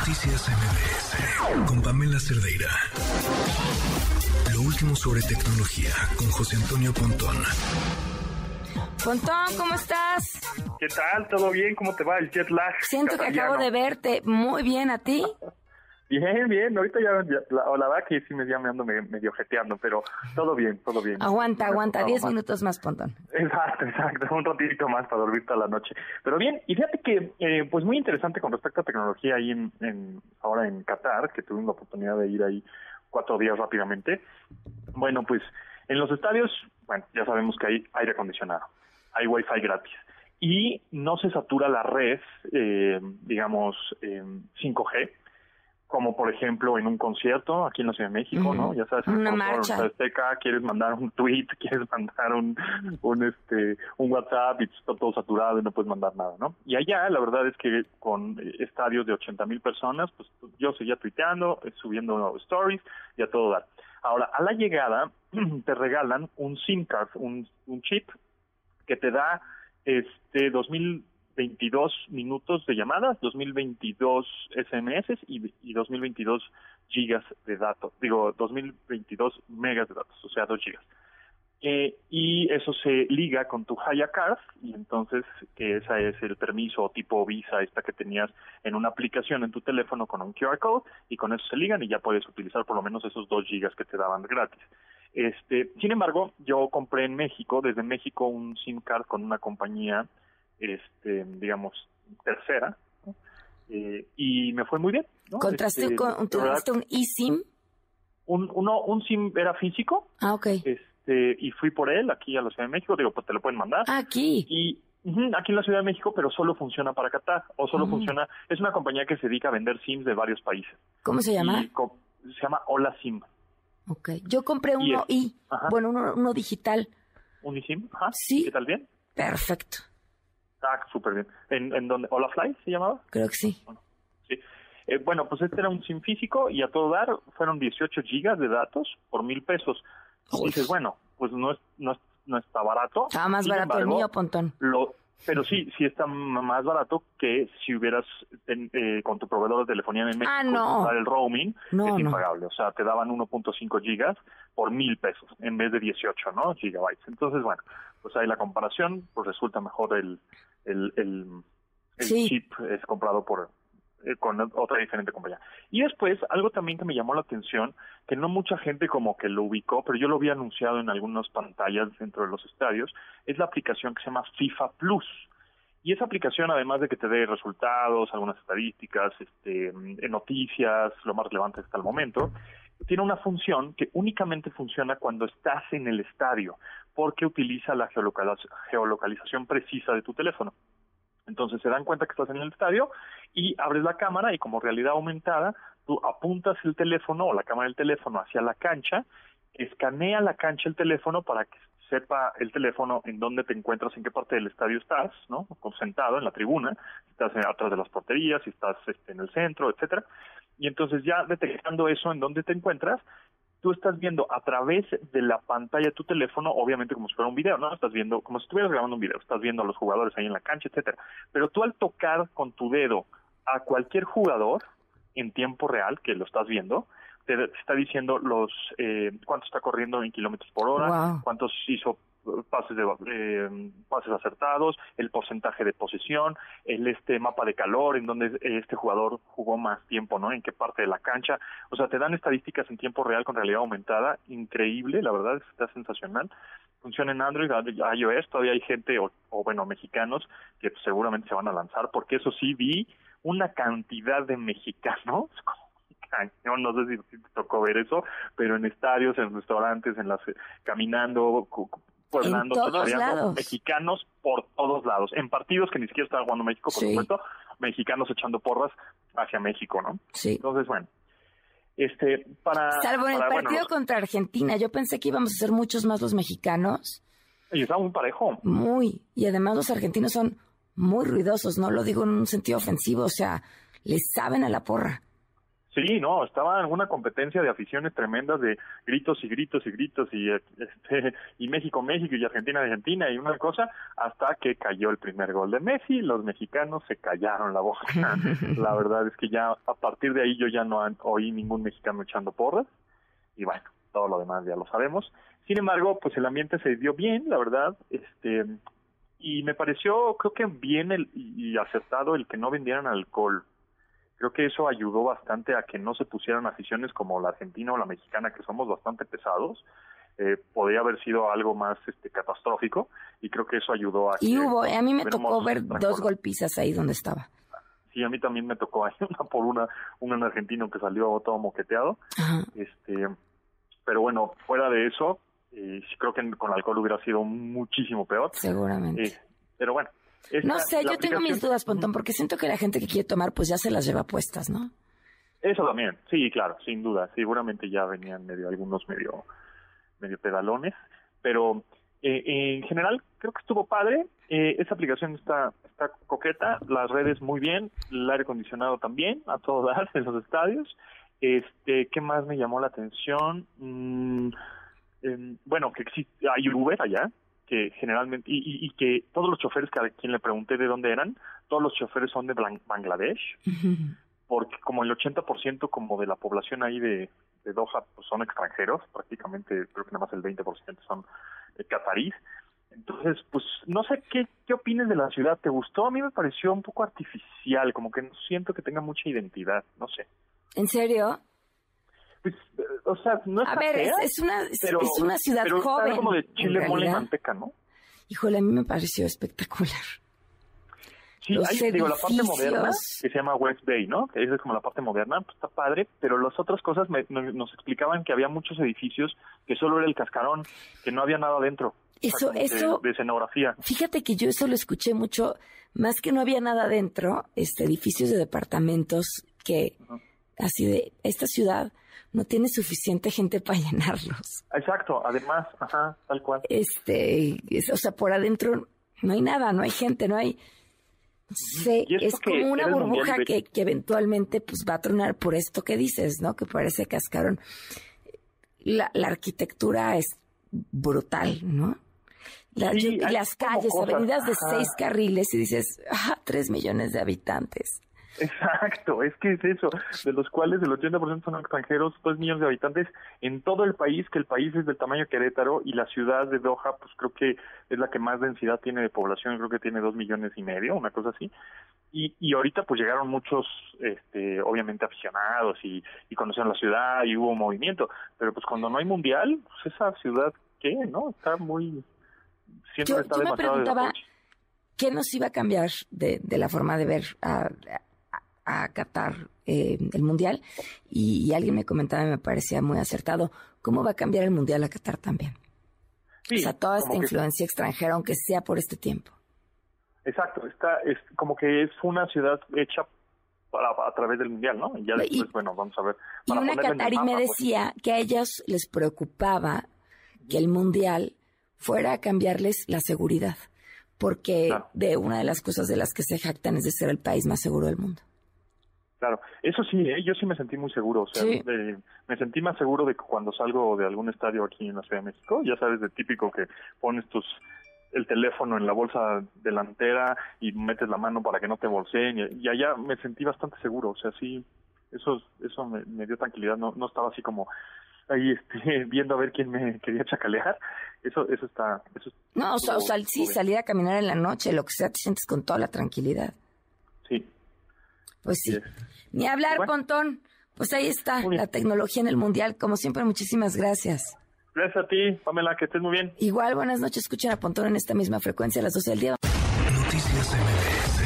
Noticias MBS con Pamela Cerdeira. Lo último sobre tecnología con José Antonio Pontón. Pontón, ¿cómo estás? ¿Qué tal? ¿Todo bien? ¿Cómo te va el jet lag? Siento que acabo de verte. Muy bien, ¿a ti? Bien, bien, ahorita ya, la, la, verdad que sí me, ya me ando medio jeteando, pero todo bien, todo bien. Aguanta, aguanta, diez minutos más, Pontón. Exacto, exacto, un ratito más para dormir toda la noche. Pero bien, y fíjate que, eh, pues muy interesante con respecto a tecnología ahí en, en, ahora en Qatar, que tuvimos la oportunidad de ir ahí cuatro días rápidamente. Bueno, pues en los estadios, bueno, ya sabemos que hay aire acondicionado, hay wifi gratis y no se satura la red, eh, digamos, eh, 5G, como por ejemplo en un concierto aquí en la Ciudad de México, ¿no? Ya sabes, una marcha. Azteca, quieres mandar un tweet, quieres mandar un, un este un WhatsApp y está todo saturado y no puedes mandar nada, ¿no? Y allá la verdad es que con estadios de 80 mil personas, pues yo seguía tuiteando, eh, subiendo stories y a todo dar. Ahora, a la llegada te regalan un SIM card, un, un chip que te da este 2000 2022 minutos de llamadas, 2022 SMS y, y 2022 gigas de datos, digo 2022 megas de datos, o sea 2 gigas. Eh, y eso se liga con tu Haya y entonces que ese es el permiso tipo Visa esta que tenías en una aplicación en tu teléfono con un QR code y con eso se ligan y ya puedes utilizar por lo menos esos 2 gigas que te daban gratis. Este, sin embargo, yo compré en México, desde México un SIM card con una compañía este, digamos, tercera, eh, y me fue muy bien. ¿no? ¿Contraste este, con, un eSIM? Un, uno, un SIM era físico. Ah, ok. Este, y fui por él aquí a la Ciudad de México, digo, pues te lo pueden mandar. Ah, aquí. Y aquí en la Ciudad de México, pero solo funciona para Qatar, o solo mm. funciona, es una compañía que se dedica a vender SIMs de varios países. ¿Cómo se llama? se llama Hola SIM. Ok, yo compré uno y, bueno, uno, uno digital. ¿Un eSIM? Ajá. Sí. ¿Qué tal bien? Perfecto. Ah, súper bien. ¿En, en donde? ¿Olafly se llamaba? Creo que sí. Bueno, sí. Eh, bueno, pues este era un SIM físico y a todo dar fueron 18 gigas de datos por mil pesos. Y dices, bueno, pues no, es, no, no está barato. Está más barato el mío, Pontón. Lo, pero sí, sí está más barato que si hubieras eh, con tu proveedor de telefonía en México ah, no. el roaming, no, es impagable. O sea, te daban 1.5 gigas por mil pesos en vez de 18, ¿no? Gigabytes. Entonces, bueno, pues ahí la comparación, pues resulta mejor el, el, el, chip es comprado por eh, con otra diferente compañía. Y después, algo también que me llamó la atención, que no mucha gente como que lo ubicó, pero yo lo había anunciado en algunas pantallas dentro de los estadios, es la aplicación que se llama FIFA Plus. Y esa aplicación, además de que te dé resultados, algunas estadísticas, este, noticias, lo más relevante hasta el momento, tiene una función que únicamente funciona cuando estás en el estadio, porque utiliza la geolocalización precisa de tu teléfono. Entonces se dan cuenta que estás en el estadio y abres la cámara y como realidad aumentada, tú apuntas el teléfono o la cámara del teléfono hacia la cancha, escanea la cancha el teléfono para que sepa el teléfono en dónde te encuentras, en qué parte del estadio estás, ¿no? Sentado en la tribuna, si estás atrás de las porterías, si estás este, en el centro, etcétera y entonces ya detectando eso en dónde te encuentras, tú estás viendo a través de la pantalla de tu teléfono, obviamente como si fuera un video, ¿no? Estás viendo, como si estuvieras grabando un video, estás viendo a los jugadores ahí en la cancha, etcétera. Pero tú al tocar con tu dedo a cualquier jugador en tiempo real, que lo estás viendo, te está diciendo los eh, cuánto está corriendo en kilómetros por hora, cuántos hizo pases de eh, pases acertados, el porcentaje de posesión, el este mapa de calor en donde este jugador jugó más tiempo, ¿no? En qué parte de la cancha, o sea, te dan estadísticas en tiempo real con realidad aumentada, increíble, la verdad está sensacional. Funciona en Android, iOS, todavía hay gente o, bueno, mexicanos que seguramente se van a lanzar porque eso sí vi una cantidad de mexicanos no sé si te tocó ver eso, pero en estadios, en restaurantes, en las caminando, pueblando, lados. mexicanos por todos lados, en partidos que ni siquiera estaban jugando México, por supuesto, mexicanos echando porras hacia México, ¿no? Sí. Entonces, bueno, este, para... Salvo en el partido contra Argentina, yo pensé que íbamos a ser muchos más los mexicanos. Y estaba muy parejo. Muy, y además los argentinos son muy ruidosos, no lo digo en un sentido ofensivo, o sea, les saben a la porra. Sí, no, estaba en una competencia de aficiones tremendas de gritos y gritos y gritos y este, y México México y Argentina Argentina y una cosa hasta que cayó el primer gol de Messi, los mexicanos se callaron la boca. la verdad es que ya a partir de ahí yo ya no oí ningún mexicano echando porras y bueno, todo lo demás ya lo sabemos. Sin embargo, pues el ambiente se dio bien, la verdad, este y me pareció creo que bien el, y acertado el que no vendieran alcohol creo que eso ayudó bastante a que no se pusieran aficiones como la argentina o la mexicana, que somos bastante pesados. Eh, podría haber sido algo más este, catastrófico y creo que eso ayudó a... Y hubo, a mí me tocó ver dos golpizas ahí donde estaba. Sí, a mí también me tocó ahí una por una, un argentino que salió todo moqueteado. Este, pero bueno, fuera de eso, eh, creo que con alcohol hubiera sido muchísimo peor. Seguramente. Eh, pero bueno, no sé, yo tengo mis dudas, Pontón, porque siento que la gente que quiere tomar, pues ya se las lleva puestas, ¿no? Eso también, sí, claro, sin duda. Seguramente ya venían medio algunos medio, medio pedalones, pero eh, en general creo que estuvo padre. Eh, esa aplicación está, está coqueta, las redes muy bien, el aire acondicionado también, a todo dar en los estadios. Este, ¿qué más me llamó la atención? Mm, em, bueno, que existe, hay Uber allá, que generalmente, y, y, que todos los choferes que a quien le pregunté de dónde eran, todos los choferes son de Bangladesh, porque como el 80% como de la población ahí de, de Doha pues son extranjeros, prácticamente creo que nada más el 20% son de catarís. Entonces, pues no sé qué, qué opines de la ciudad. ¿Te gustó? A mí me pareció un poco artificial, como que no siento que tenga mucha identidad, no sé. ¿En serio? Pues, o sea, no es A ver, es, una, es, una ciudad pero joven. como de chile, mole y manteca, ¿no? Híjole, a mí me pareció espectacular. Sí, hay, digo, la parte moderna, que se llama West Bay, ¿no? Que es como la parte moderna, pues está padre, pero las otras cosas nos explicaban que había muchos edificios que solo era el cascarón, que no había nada dentro. Eso, eso. De, escenografía. Fíjate que yo eso lo escuché mucho, más que no había nada dentro, este, edificios de departamentos que, así de, esta ciudad no tiene suficiente gente para llenarlos. Exacto, además, ajá, tal cual. Este, o sea, por adentro no hay nada, no hay gente, no hay... sé, es como una burbuja que, que, eventualmente pues va a tronar por esto que dices, ¿no? Que parece cascarón. La, la arquitectura es brutal, ¿no? las calles, avenidas de seis carriles y dices, ah, tres millones de habitantes. Exacto, es que es eso, de los cuales el 80% son extranjeros, dos millones de habitantes en todo el país, que el país es del tamaño de Querétaro y la ciudad de Doha, pues creo que es la que más densidad tiene de población, creo que tiene dos millones y medio, una cosa así. Y, y ahorita pues llegaron muchos, este, obviamente aficionados y, y conocieron la ciudad y hubo movimiento, pero pues cuando no hay mundial, pues esa ciudad, ¿qué? ¿No? Está muy... Siempre yo, está yo me preguntaba, ¿qué nos iba a cambiar de, de la forma de ver a, a Qatar eh, el Mundial y, alguien me comentaba y me parecía muy acertado, ¿cómo va a cambiar el Mundial a Qatar también? o sea, toda esta influencia extranjera, aunque sea por este tiempo. Exacto, está, es como que es una ciudad hecha para, a través del Mundial, ¿no? Y ya después, bueno, vamos a ver. Y una catarí me pues. decía que a ellos les preocupaba que el Mundial fuera a cambiarles la seguridad, porque de una de las cosas de las que se jactan es de ser el país más seguro del mundo. Claro, eso sí, ¿eh? yo sí me sentí muy seguro, o sea, me sentí más seguro de que cuando salgo de algún estadio aquí en la Ciudad de México, ya sabes, de típico que pones tus el teléfono en la bolsa delantera y metes la mano para que no te bolseen y, allá me sentí bastante seguro, o sea, sí, eso eso me, dio tranquilidad, no no estaba así como ahí este, viendo a ver quién me quería chacalear, eso eso está eso No, o sea, o sea sí, salir a caminar en la noche, lo que sea, te sientes con toda la tranquilidad. Pues sí. Ni hablar, Pontón. Pues ahí está, la tecnología en el Mundial. Como siempre, muchísimas gracias. Gracias a ti, Pamela, que estés muy bien. Igual, buenas noches. Escuchen a Pontón en esta misma frecuencia a las 12 del día. Noticias MBS